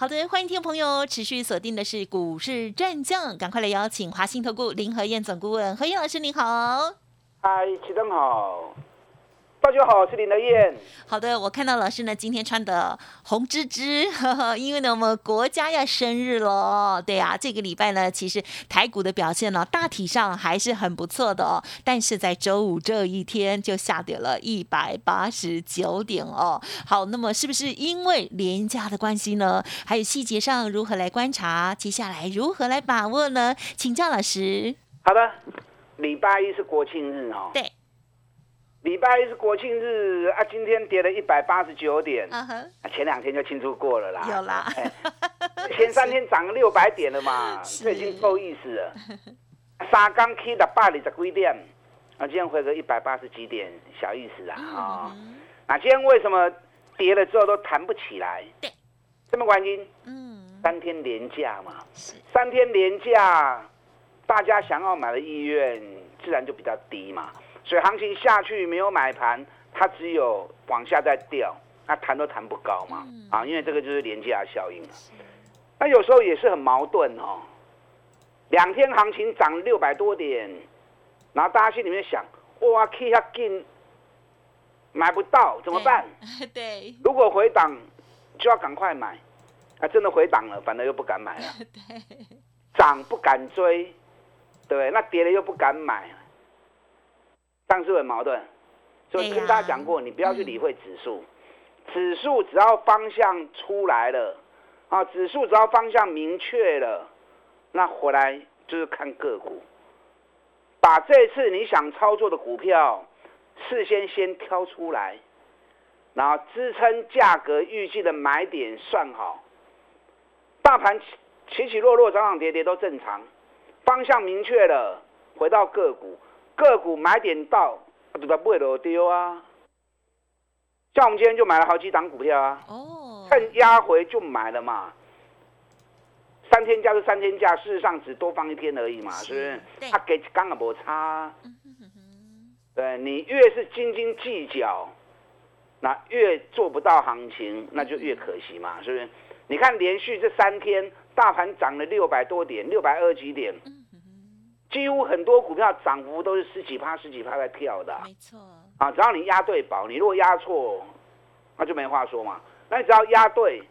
好的，欢迎听众朋友持续锁定的是股市战将，赶快来邀请华信投顾林和燕总顾问何燕老师，您好。嗨，齐总好。大家好，我是林德燕。好的，我看到老师呢今天穿的红芝芝，因为呢我们国家要生日了。对啊，这个礼拜呢其实台股的表现呢大体上还是很不错的哦，但是在周五这一天就下跌了一百八十九点哦。好，那么是不是因为廉价的关系呢？还有细节上如何来观察？接下来如何来把握呢？请教老师。好的，礼拜一是国庆日哦。对。礼拜一是国庆日啊，今天跌了一百八十九点，前两天就庆祝过了啦。有啦，前三天涨了六百点了嘛，这已经够意思了。三刚 K 的八里的几点，啊，今天回个一百八十几点，小意思啊啊。那今天为什么跌了之后都弹不起来？对，什么原因？嗯，三天连假嘛，三天连假，大家想要买的意愿自然就比较低嘛。所以行情下去没有买盘，它只有往下再掉，那弹都弹不高嘛，啊，因为这个就是廉价效应了。那有时候也是很矛盾哦，两天行情涨六百多点，然后大家心里面想，哇，K 下进买不到怎么办？对，如果回档就要赶快买，啊，真的回档了，反而又不敢买了。对，涨不敢追，对，那跌了又不敢买。但是很矛盾，所以跟大家讲过，你不要去理会指数，指数只要方向出来了，啊，指数只要方向明确了，那回来就是看个股，把这次你想操作的股票事先先挑出来，然后支撑价格预计的买点算好，大盘起起起落落涨涨跌跌都正常，方向明确了，回到个股。个股买点到，就它不会落丢啊。像我们今天就买了好几档股票啊，哦，趁压回就买了嘛。三天价是三天价，事实上只多放一天而已嘛，是不是？他给刚好摩擦。对你越是斤斤计较，那越做不到行情，那就越可惜嘛，是不是？你看连续这三天，大盘涨了六百多点，六百二几点。几乎很多股票涨幅都是十几趴、十几趴在跳的，没错。啊，只要你押对宝，你如果押错，那就没话说嘛。那你只要押对，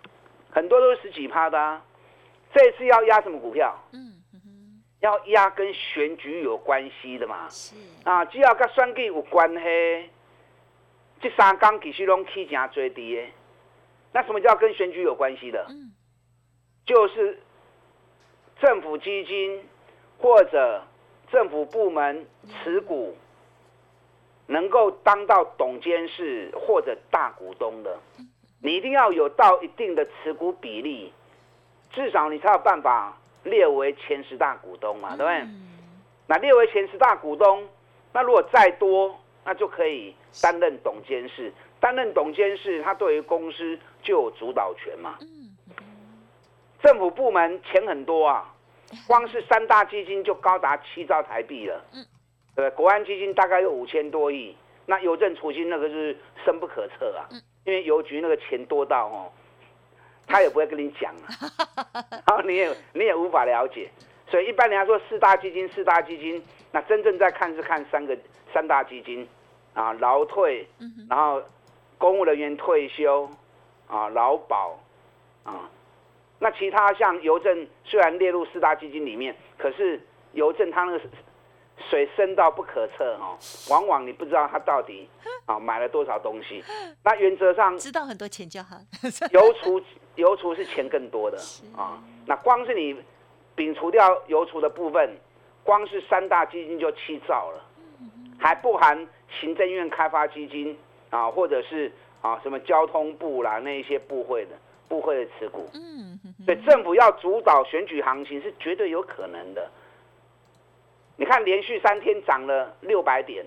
很多都是十几趴的。这次要压什么股票？嗯要压跟选举有关系的嘛。是。啊，只要跟选举有关系，这三缸其实拢起价最低的。那什么叫跟选举有关系的？嗯，就是政府基金或者。政府部门持股能够当到董监事或者大股东的，你一定要有到一定的持股比例，至少你才有办法列为前十大股东嘛，对不对？那列为前十大股东，那如果再多，那就可以担任董监事。担任董监事，他对于公司就有主导权嘛。政府部门钱很多啊。光是三大基金就高达七兆台币了，嗯，对国安基金大概有五千多亿，那邮政储金那个是深不可测啊，嗯，因为邮局那个钱多到哦，他也不会跟你讲啊，然后你也你也无法了解，所以一般人家说四大基金四大基金，那真正在看是看三个三大基金啊，劳退，然后公务人员退休啊，劳保啊。那其他像邮政虽然列入四大基金里面，可是邮政它那个水深到不可测哦，往往你不知道它到底啊 买了多少东西。那原则上知道很多钱就好。邮储邮储是钱更多的啊。那光是你摒除掉邮储的部分，光是三大基金就七兆了，还不含行政院开发基金啊，或者是啊什么交通部啦那一些部会的。部会的持股，嗯，所以政府要主导选举行情是绝对有可能的。你看看连续三天涨了六百点，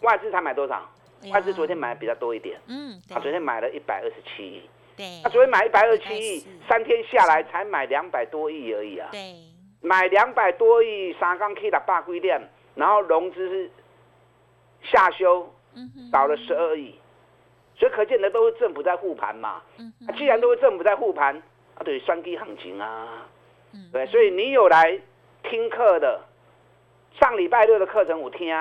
外资才买多少？外资昨天买的比较多一点，嗯，啊，昨天买了一百二十七亿，对，他昨天买一百二十七亿，三天下来才买两百多亿而已啊，对，买两百多亿，三缸 K 打八龟量，然后融资是下修，少了十二亿，所以可见的都是政府在护盘嘛，嗯，既然都是政府在护盘，啊，对，双低行情啊，嗯，对，所以你有来听课的，上礼拜六的课程我听。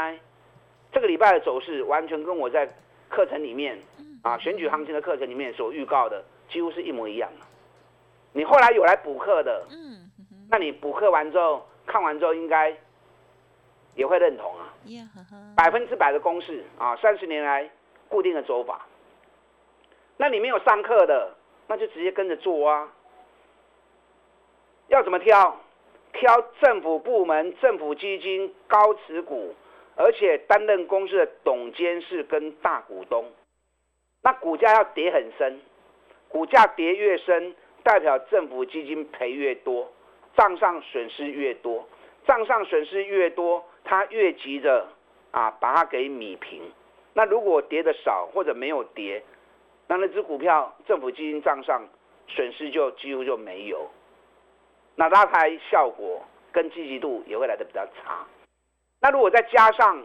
这个礼拜的走势完全跟我在课程里面啊选举行情的课程里面所预告的几乎是一模一样的。你后来有来补课的，嗯，那你补课完之后看完之后应该也会认同啊，百分之百的公式啊，三十年来固定的走法。那你没有上课的，那就直接跟着做啊。要怎么挑？挑政府部门、政府基金高持股。而且担任公司的董监事跟大股东，那股价要跌很深，股价跌越深，代表政府基金赔越多，账上损失越多，账上损失越多，他越急着啊把它给米平。那如果跌的少或者没有跌，那那只股票政府基金账上损失就几乎就没有，那拉抬效果跟积极度也会来的比较差。那如果再加上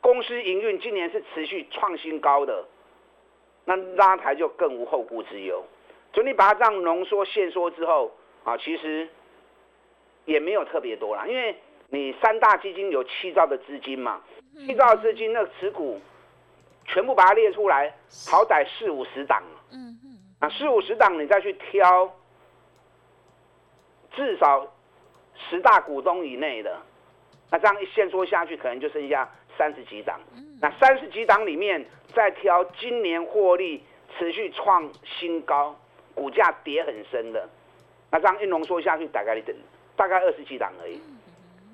公司营运今年是持续创新高的，那拉抬就更无后顾之忧。所以你把它这样浓缩、限缩之后啊，其实也没有特别多啦，因为你三大基金有七兆的资金嘛，七兆资金那持股全部把它列出来，好歹四五十档。嗯嗯。啊，四五十档你再去挑，至少十大股东以内的。那这样一线缩下去，可能就剩下三十几档。那三十几档里面，再挑今年获利持续创新高、股价跌很深的，那这样一浓缩下去，大概你大概二十几档而已。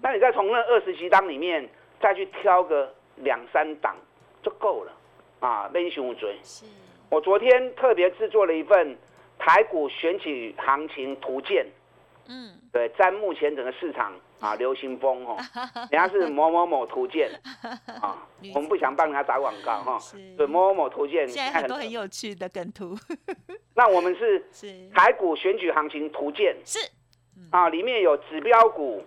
那你再从那二十几档里面再去挑个两三档就够了啊！英雄追。我昨天特别制作了一份台股选取行情图鉴。嗯。对，在目前整个市场。啊，流行风哦，人家是某某某图鉴啊，我们不想帮人家打广告哈。对，某某某图鉴，现在很多很有趣的梗图。那我们是 台股选举行情图鉴，是啊，里面有指标股，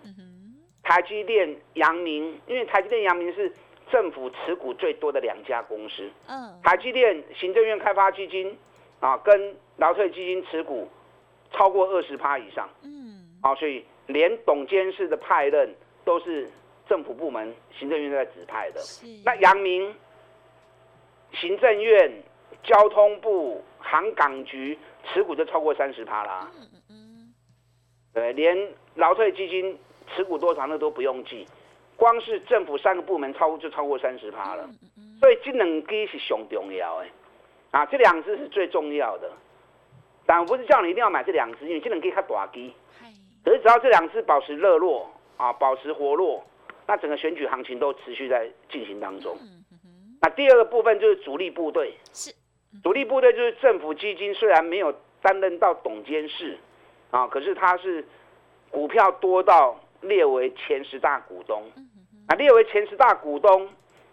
台积电、阳明，因为台积电、阳明是政府持股最多的两家公司。嗯，台积电行政院开发基金啊，跟劳退基金持股超过二十趴以上。嗯，啊，所以。连董监事的派任都是政府部门行政院在指派的。那阳明行政院、交通部、航港局持股就超过三十趴啦。嗯嗯嗯。对，连劳退基金持股多少那都不用记，光是政府三个部门超就超过三十趴了。所以这两支是上重要的，啊，这两支是最重要的。但我不是叫你一定要买这两支，因为这两支较大支。可是只要这两次保持热络啊，保持活络，那整个选举行情都持续在进行当中。那第二个部分就是主力部队，是。主力部队就是政府基金，虽然没有担任到董监事啊，可是它是股票多到列为前十大股东。啊，列为前十大股东，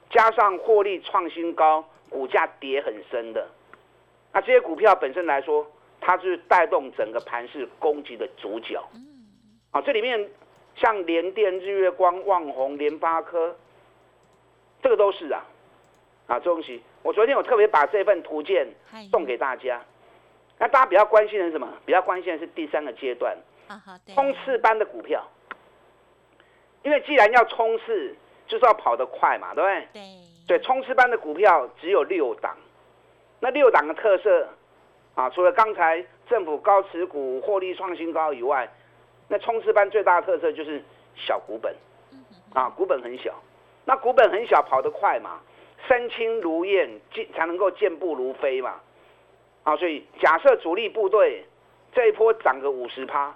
加上获利创新高，股价跌很深的，那这些股票本身来说，它是带动整个盘市攻击的主角。啊，这里面像联电、日月光、旺宏、联发科，这个都是啊，啊，这东西我昨天我特别把这份图鉴送给大家。那大家比较关心的是什么？比较关心的是第三个阶段，冲刺班的股票。因为既然要冲刺，就是要跑得快嘛，对不对？对。对，冲刺班的股票只有六档，那六档的特色啊，除了刚才政府高持股、获利创新高以外。那冲刺班最大的特色就是小股本，啊，股本很小，那股本很小，跑得快嘛，身轻如燕，健才能够健步如飞嘛，啊，所以假设主力部队这一波涨个五十趴，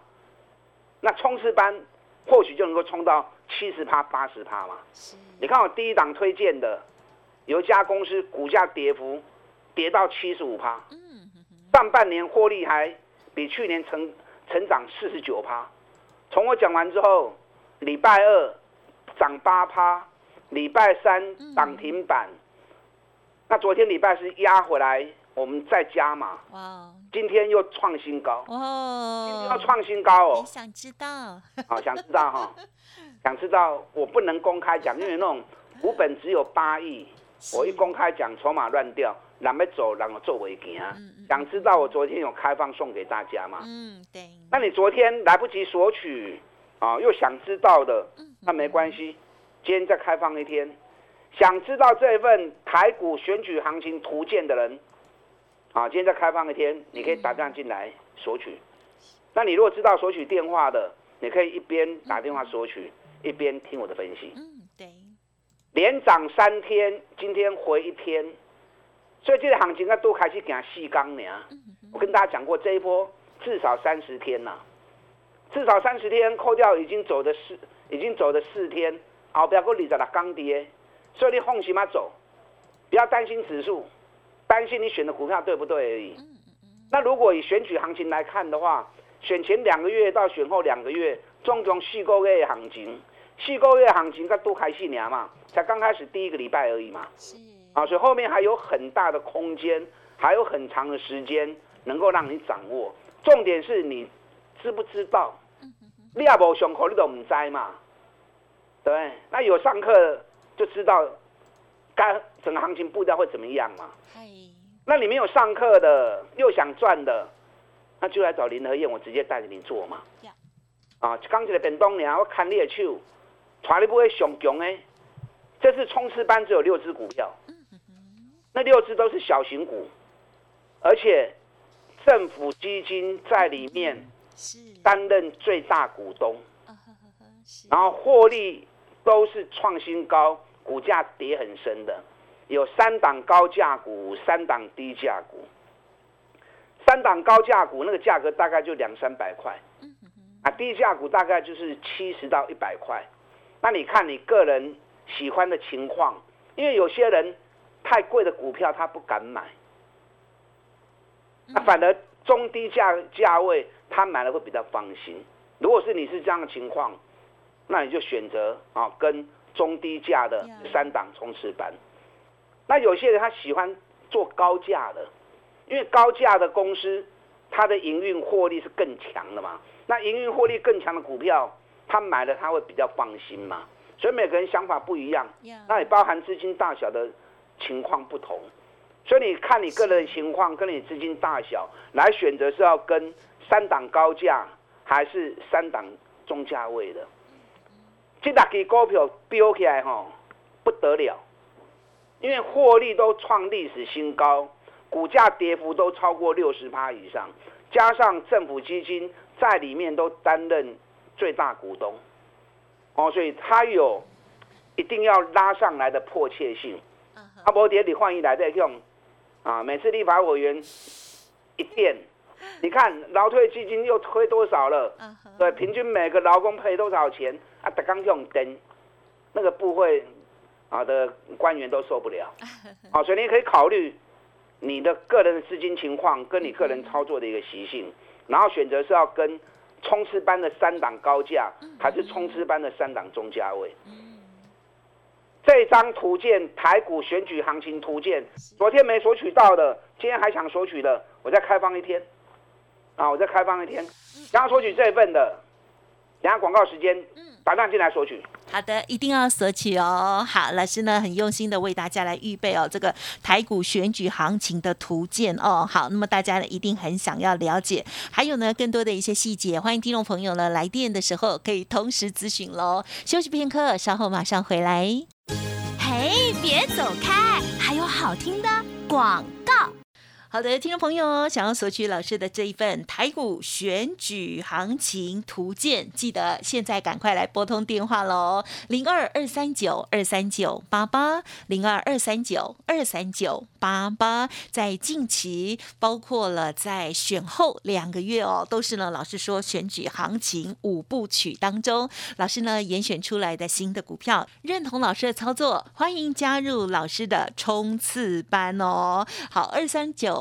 那冲刺班或许就能够冲到七十趴、八十趴嘛。你看我第一档推荐的，有一家公司股价跌幅跌到七十五趴，上半年获利还比去年成成长四十九趴。从我讲完之后，礼拜二涨八趴，礼拜三涨停板。那昨天礼拜是压回来，我们再加嘛。哇！今天又创新高。哦。今天要创新高哦。想知道？好，想知道哈。想知道，我不能公开讲，因为那种股本只有八亿，我一公开讲，筹码乱掉，人要走，人做违建。想知道我昨天有开放送给大家吗？嗯，对。那你昨天来不及索取啊，又想知道的，那没关系，今天再开放一天。想知道这份台股选举行情图鉴的人，啊，今天再开放一天，你可以打电话进来索取。那你如果知道索取电话的，你可以一边打电话索取，一边听我的分析。嗯，对。连涨三天，今天回一天，所以这个行情啊都开始行细钢呢。我跟大家讲过，这一波至少三十天呐，至少三十天，扣掉已经走的四，已经走的四天，后边过二十六钢跌。所以你放心嘛走，不要担心指数，担心你选的股票对不对而已。那如果以选举行情来看的话，选前两个月到选后两个月，总共四个月行情，四个月行情才都开始年嘛，才刚开始第一个礼拜而已嘛。是啊，所以后面还有很大的空间，还有很长的时间能够让你掌握。重点是你知不知道？你也无上课，你都唔知嘛？对，那有上课。就知道该整个行情步调会怎么样嘛？那你没有上课的，又想赚的，那就来找林和燕，我直接带着你做嘛。啊，刚起来变东娘，我看你的手，传你不会熊强哎。这次冲刺班只有六只股票，那六只都是小型股，而且政府基金在里面担任最大股东，然后获利都是创新高。股价跌很深的，有三档高价股，三档低价股。三档高价股那个价格大概就两三百块，啊，低价股大概就是七十到一百块。那你看你个人喜欢的情况，因为有些人太贵的股票他不敢买，那反而中低价价位他买了会比较放心。如果是你是这样的情况，那你就选择啊跟。中低价的三档冲刺班，那有些人他喜欢做高价的，因为高价的公司，它的营运获利是更强的嘛。那营运获利更强的股票，他买了他会比较放心嘛。所以每个人想法不一样，那也包含资金大小的情况不同。所以你看你个人情况，跟你资金大小来选择是要跟三档高价还是三档中价位的。这大支股票飙起来吼不得了，因为获利都创历史新高，股价跌幅都超过六十趴以上，加上政府基金在里面都担任最大股东，哦，所以它有一定要拉上来的迫切性。阿伯爹，你换一来再用啊！每次立法委员一变，你看劳退基金又推多少了？对，平均每个劳工赔多少钱？啊，他刚用灯，那个部会啊的官员都受不了，啊，所以你可以考虑你的个人的资金情况跟你个人操作的一个习性，然后选择是要跟冲刺班的三档高价，还是冲刺班的三档中价位。这张图鉴台股选举行情图鉴，昨天没索取到的，今天还想索取的，我再开放一天，啊，我再开放一天，想要索取这一份的。等下广告时间，嗯，打电进来索取。好的，一定要索取哦。好，老师呢很用心的为大家来预备哦，这个台股选举行情的图鉴哦。好，那么大家呢一定很想要了解，还有呢更多的一些细节，欢迎听众朋友呢来电的时候可以同时咨询喽。休息片刻，稍后马上回来。嘿，别走开，还有好听的广告。好的，听众朋友，想要索取老师的这一份台股选举行情图鉴，记得现在赶快来拨通电话喽，零二二三九二三九八八，零二二三九二三九八八。在近期，包括了在选后两个月哦，都是呢，老师说选举行情五部曲当中，老师呢严选出来的新的股票，认同老师的操作，欢迎加入老师的冲刺班哦。好，二三九。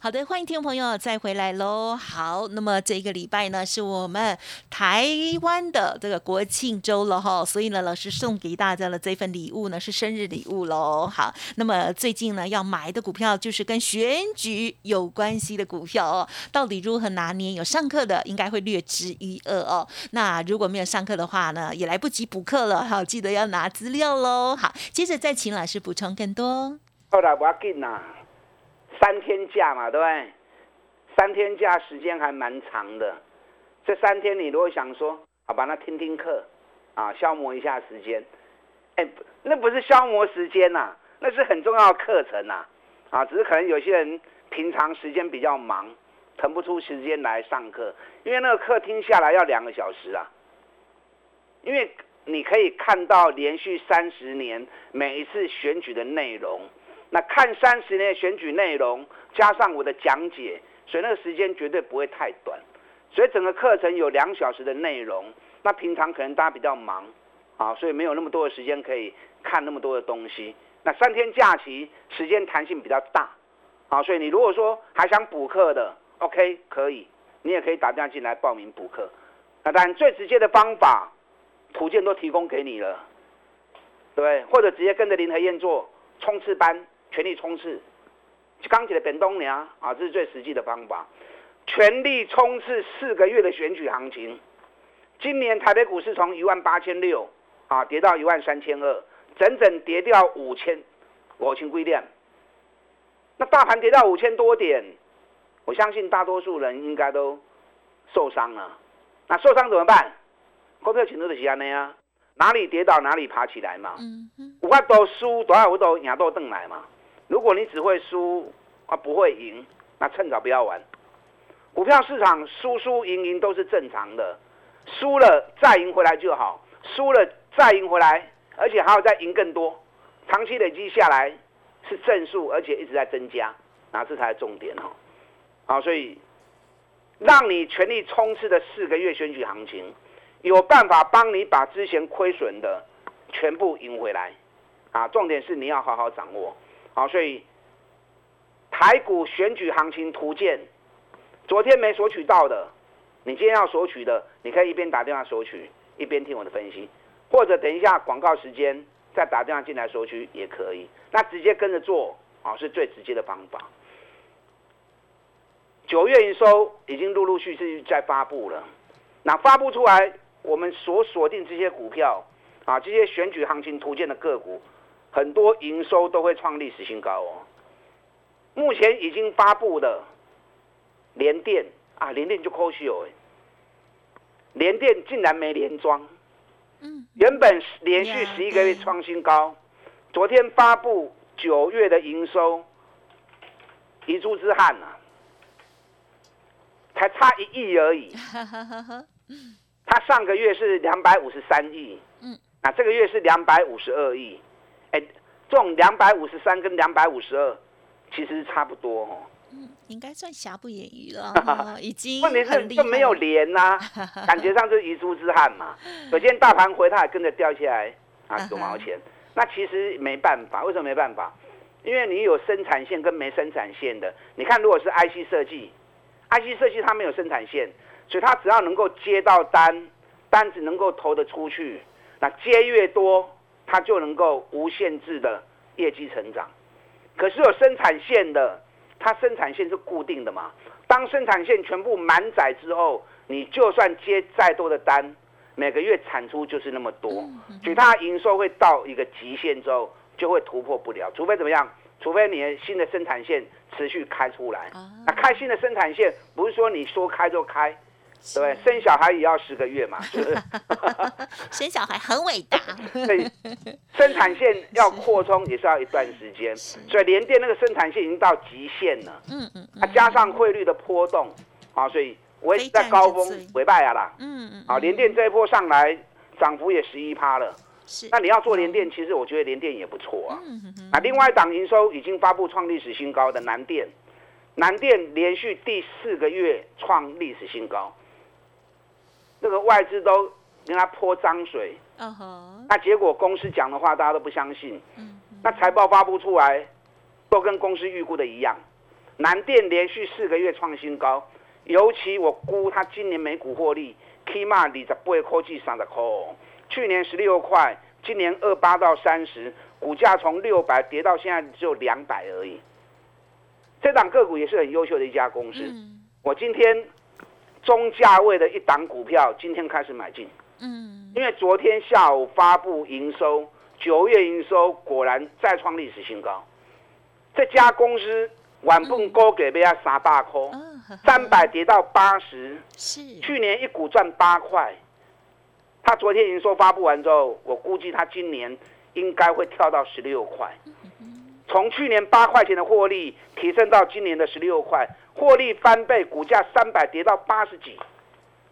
好的，欢迎听众朋友再回来喽。好，那么这个礼拜呢，是我们台湾的这个国庆周了哈，所以呢，老师送给大家的这份礼物呢是生日礼物喽。好，那么最近呢要买的股票就是跟选举有关系的股票哦，到底如何拿捏？有上课的应该会略知一二哦。那如果没有上课的话呢，也来不及补课了。好，记得要拿资料喽。好，接着再请老师补充更多。后来我要紧呐。三天假嘛，对不对？三天假时间还蛮长的。这三天你如果想说，好吧，那听听课，啊，消磨一下时间。哎，那不是消磨时间呐，那是很重要的课程呐。啊，只是可能有些人平常时间比较忙，腾不出时间来上课，因为那个课听下来要两个小时啊。因为你可以看到连续三十年每一次选举的内容。那看三十年的选举内容，加上我的讲解，所以那个时间绝对不会太短。所以整个课程有两小时的内容。那平常可能大家比较忙，啊，所以没有那么多的时间可以看那么多的东西。那三天假期时间弹性比较大，啊，所以你如果说还想补课的，OK，可以，你也可以打电话进来报名补课。那当然最直接的方法，图鉴都提供给你了，对，或者直接跟着林和燕做冲刺班。全力冲刺，钢铁的本东娘啊，这是最实际的方法。全力冲刺四个月的选举行情，今年台北股市从一万八千六啊跌到一万三千二，整整跌掉五千五千归点。那大盘跌到五千多点，我相信大多数人应该都受伤了。那受伤怎么办？股票请都是安的呀，哪里跌倒哪里爬起来嘛。嗯嗯，我都输，多少我都赢都登来嘛。如果你只会输啊不会赢，那趁早不要玩。股票市场输输赢赢都是正常的，输了再赢回来就好，输了再赢回来，而且还要再赢更多，长期累积下来是正数，而且一直在增加，那这才是重点哦。好，所以让你全力冲刺的四个月选举行情，有办法帮你把之前亏损的全部赢回来啊！重点是你要好好掌握。好，所以台股选举行情图鉴，昨天没索取到的，你今天要索取的，你可以一边打电话索取，一边听我的分析，或者等一下广告时间再打电话进来索取也可以。那直接跟着做啊，是最直接的方法。九月营收已经陆陆续续在发布了，那发布出来，我们所锁定这些股票啊，这些选举行情图鉴的个股。很多营收都会创历史新高哦。目前已经发布的联电啊，联电就可惜哦，联电竟然没连庄。嗯。原本连续十一个月创新高，昨天发布九月的营收，一珠之憾啊，才差一亿而已。他上个月是两百五十三亿，嗯，那这个月是两百五十二亿。哎，这种两百五十三跟两百五十二，其实差不多哦。嗯，应该算瑕不掩瑜了，已经问题是就没有连呐，感觉上就是遗珠之憾嘛。首先大盘回，它也跟着掉下来啊，九毛钱。那其实没办法，为什么没办法？因为你有生产线跟没生产线的。你看，如果是 IC 设计，IC 设计它没有生产线，所以它只要能够接到单，单子能够投得出去，那接越多。它就能够无限制的业绩成长，可是有生产线的，它生产线是固定的嘛？当生产线全部满载之后，你就算接再多的单，每个月产出就是那么多，所以它营收会到一个极限之后，就会突破不了。除非怎么样？除非你的新的生产线持续开出来。那开新的生产线不是说你说开就开，对对？生小孩也要十个月嘛？生小孩很伟大，对，生产线要扩充也是要一段时间，所以联电那个生产线已经到极限了。嗯嗯，它加上汇率的波动，啊，所以我也在高峰尾拜啊啦。嗯嗯，啊，联电这一波上来涨幅也十一趴了。是，那你要做联电，其实我觉得联电也不错啊。嗯嗯啊，另外一档营收已经发布创历史新高，的南电，南电连续第四个月创历史新高。那个外资都跟他泼脏水，那结果公司讲的话大家都不相信，那财报发布出来都跟公司预估的一样，南电连续四个月创新高，尤其我估它今年每股获利起码二十八块至三十。块，去年十六块，今年二八到三十，股价从六百跌到现在只有两百而已，这档个股也是很优秀的一家公司，我今天。中价位的一档股票，今天开始买进。嗯，因为昨天下午发布营收，九月营收果然再创历史新高。这家公司晚份高给被他三大空，三百跌到八十，是去年一股赚八块。他昨天营收发布完之后，我估计他今年应该会跳到十六块。从去年八块钱的获利提升到今年的十六块。获利翻倍，股价三百跌到八十几，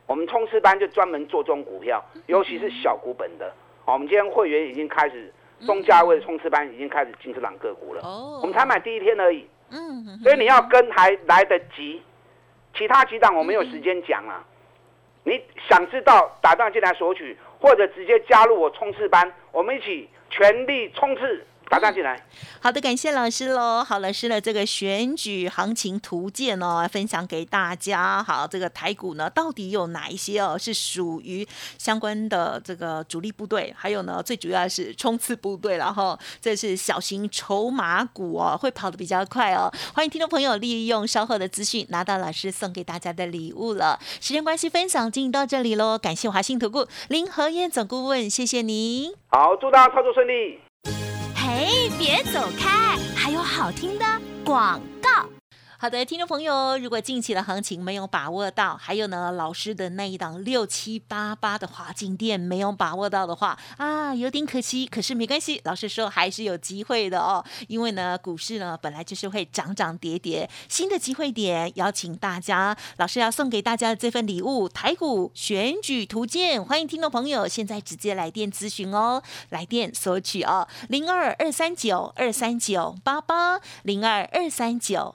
我们冲刺班就专门做这种股票，尤其是小股本的。我们今天会员已经开始中价位的冲刺班已经开始进这档个股了。哦，我们才买第一天而已。嗯，所以你要跟还来得及，其他几档我没有时间讲了。你想知道打断进来索取，或者直接加入我冲刺班，我们一起全力冲刺。打打进来，好的，感谢老师喽。好，老师的这个选举行情图鉴哦，分享给大家。好，这个台股呢，到底有哪一些哦，是属于相关的这个主力部队？还有呢，最主要是冲刺部队然后这是小型筹码股哦，会跑得比较快哦。欢迎听众朋友利用稍后的资讯拿到老师送给大家的礼物了。时间关系，分享进行到这里喽。感谢华信投顾林和燕总顾问，谢谢您。好，祝大家操作顺利。哎，别走开！还有好听的广告。好的，听众朋友，如果近期的行情没有把握到，还有呢，老师的那一档六七八八的华金店没有把握到的话啊，有点可惜。可是没关系，老师说还是有机会的哦。因为呢，股市呢本来就是会涨涨跌跌，新的机会点，邀请大家，老师要送给大家的这份礼物——台股选举图鉴。欢迎听众朋友现在直接来电咨询哦，来电索取哦，零二二三九二三九八八零二二三九